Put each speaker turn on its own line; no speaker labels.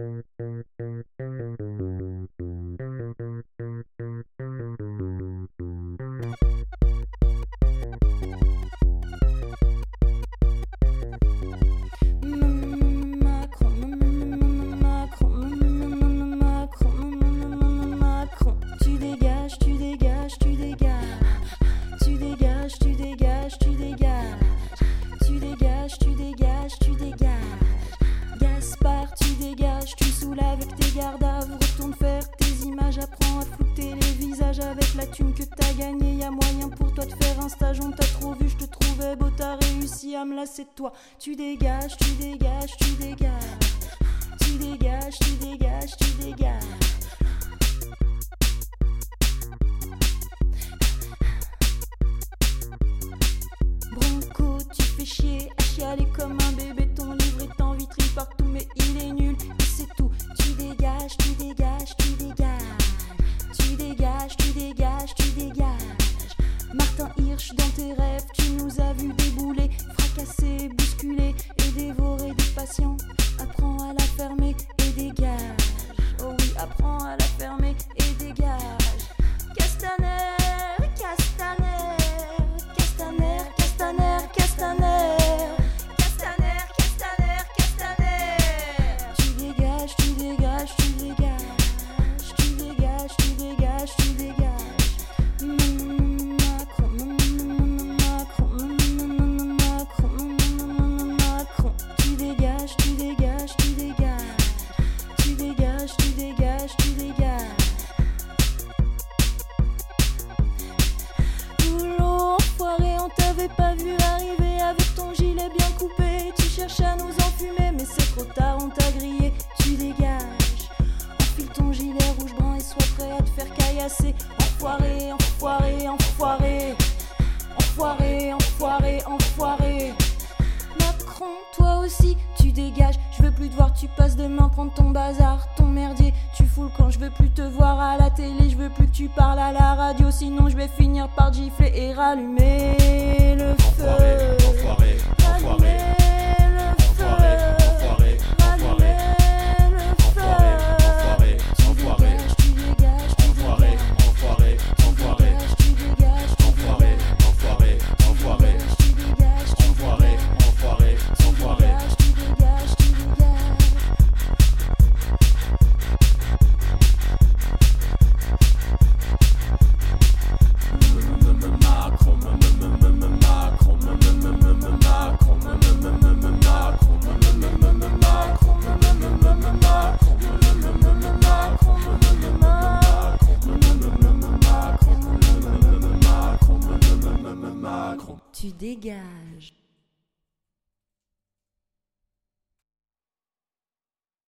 Thank you. Retourne faire tes images, apprends à flouter les visages avec la thune que t'as gagné. Y a moyen pour toi de faire un stage, on t'a trop vu, je te trouvais beau, t'as réussi à me lasser de toi. Tu dégages, tu dégages, tu dégages. Tu dégages, tu dégages, tu dégages. Bronco, tu fais chier à chialer comme un bébé, ton livre est en vitrine partout, mais il est nul, dégages, tu dégages, tu dégages. Tu dégages, tu dégages, tu dégages. Martin Hirsch, dans tes rêves, tu nous as vu débouler, fracasser, bousculer et dévorer des patients. Gilet rouge brun et sois prêt à te faire caillasser. Enfoiré, enfoiré, enfoiré. Enfoiré, enfoiré, enfoiré. Macron, toi aussi, tu dégages. Je veux plus te voir, tu passes demain prendre ton bazar, ton merdier. Tu fous le camp, je veux plus te voir à la télé, je veux plus que tu parles à la radio. Sinon, je vais finir par gifler et rallumer le
Enfoiré,
feu.
enfoiré, enfoiré,
Rallumer Tu dégages.